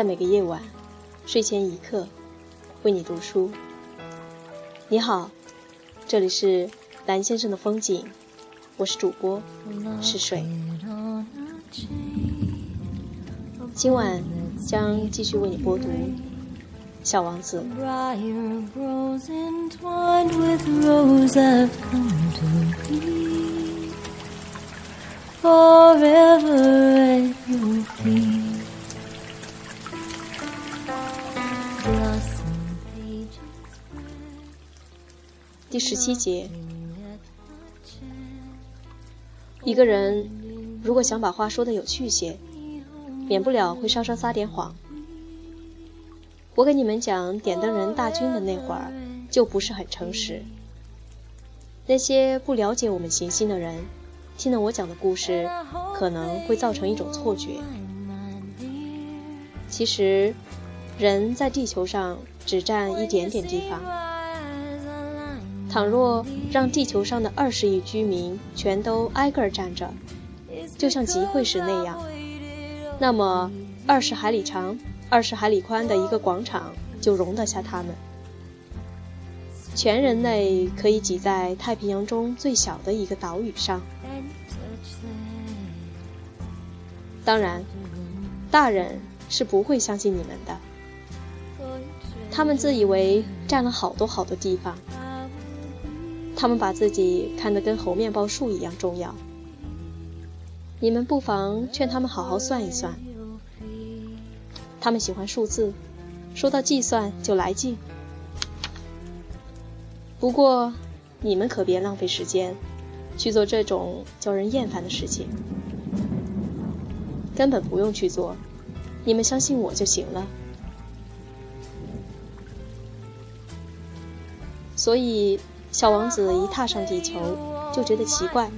在每个夜晚，睡前一刻，为你读书。你好，这里是蓝先生的风景，我是主播是水。今晚将继续为你播读《小王子》。第十七节，一个人如果想把话说的有趣些，免不了会稍稍撒点谎。我给你们讲点灯人大军的那会儿，就不是很诚实。那些不了解我们行星的人，听了我讲的故事，可能会造成一种错觉。其实，人在地球上只占一点点地方。倘若让地球上的二十亿居民全都挨个站着，就像集会时那样，那么二十海里长、二十海里宽的一个广场就容得下他们。全人类可以挤在太平洋中最小的一个岛屿上。当然，大人是不会相信你们的，他们自以为占了好多好多地方。他们把自己看得跟猴面包树一样重要，你们不妨劝他们好好算一算。他们喜欢数字，说到计算就来劲。不过，你们可别浪费时间去做这种叫人厌烦的事情，根本不用去做，你们相信我就行了。所以。小王子一踏上地球，就觉得奇怪，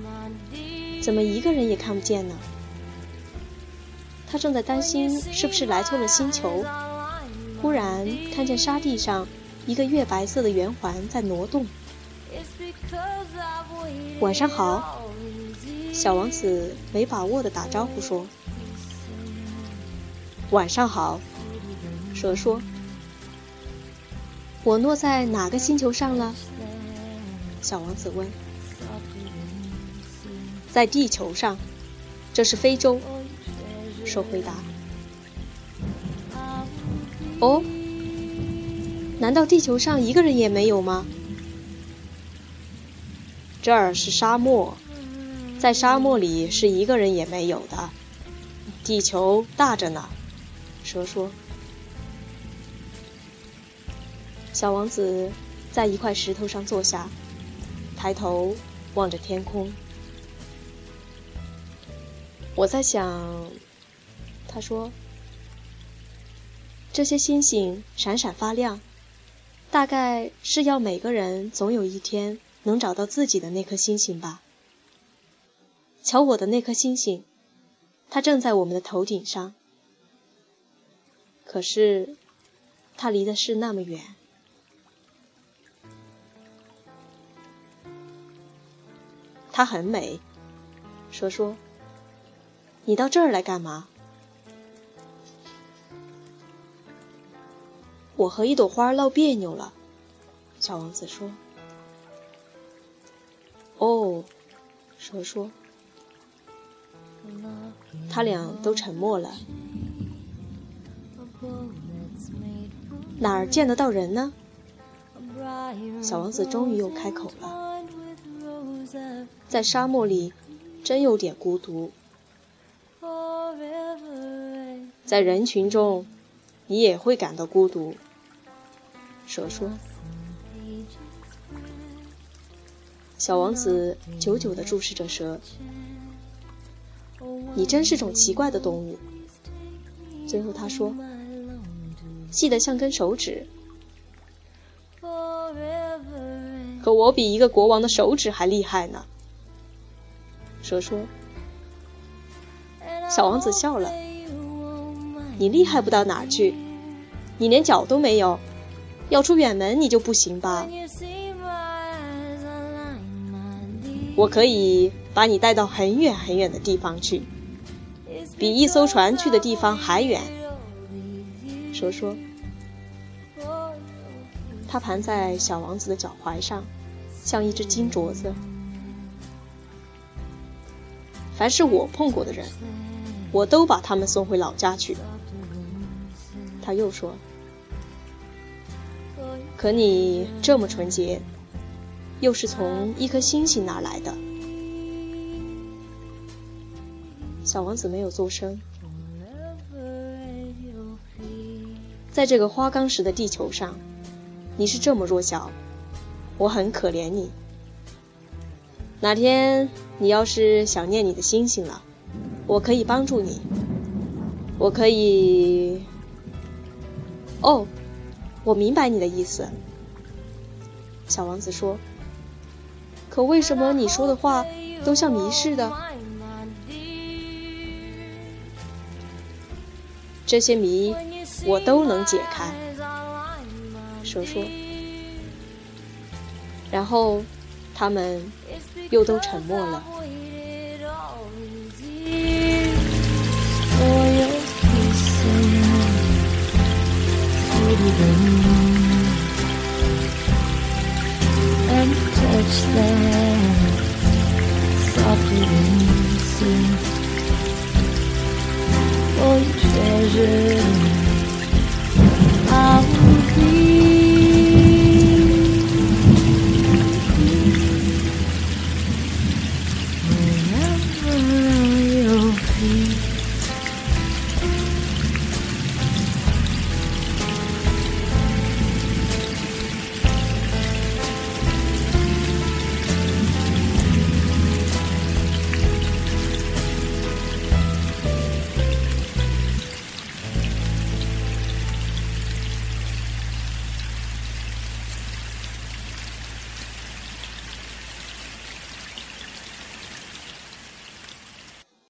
怎么一个人也看不见呢？他正在担心是不是来错了星球，忽然看见沙地上一个月白色的圆环在挪动。晚上好，小王子没把握的打招呼说：“晚上好。”蛇说：“我落在哪个星球上了？”小王子问：“在地球上，这是非洲。”说回答：“哦，难道地球上一个人也没有吗？”这儿是沙漠，在沙漠里是一个人也没有的。地球大着呢。”蛇说。小王子在一块石头上坐下。抬头望着天空，我在想，他说：“这些星星闪闪发亮，大概是要每个人总有一天能找到自己的那颗星星吧。瞧我的那颗星星，它正在我们的头顶上，可是它离的是那么远。”她很美，蛇说：“你到这儿来干嘛？”我和一朵花闹别扭了，小王子说。“哦，蛇说。”他俩都沉默了。哪儿见得到人呢？小王子终于又开口了。在沙漠里，真有点孤独。在人群中，你也会感到孤独。蛇说。小王子久久地注视着蛇。你真是种奇怪的动物。最后他说：“细得像根手指。”可我比一个国王的手指还厉害呢。蛇说：“小王子笑了，你厉害不到哪儿去，你连脚都没有，要出远门你就不行吧？我可以把你带到很远很远的地方去，比一艘船去的地方还远。蛇说：“它盘在小王子的脚踝上，像一只金镯子。凡是我碰过的人，我都把他们送回老家去。”他又说：“可你这么纯洁，又是从一颗星星那来的？”小王子没有作声。在这个花岗石的地球上，你是这么弱小，我很可怜你。哪天你要是想念你的星星了，我可以帮助你。我可以。哦，我明白你的意思。小王子说：“可为什么你说的话都像谜似的？这些谜我都能解开。”蛇说。然后他们又都沉默了。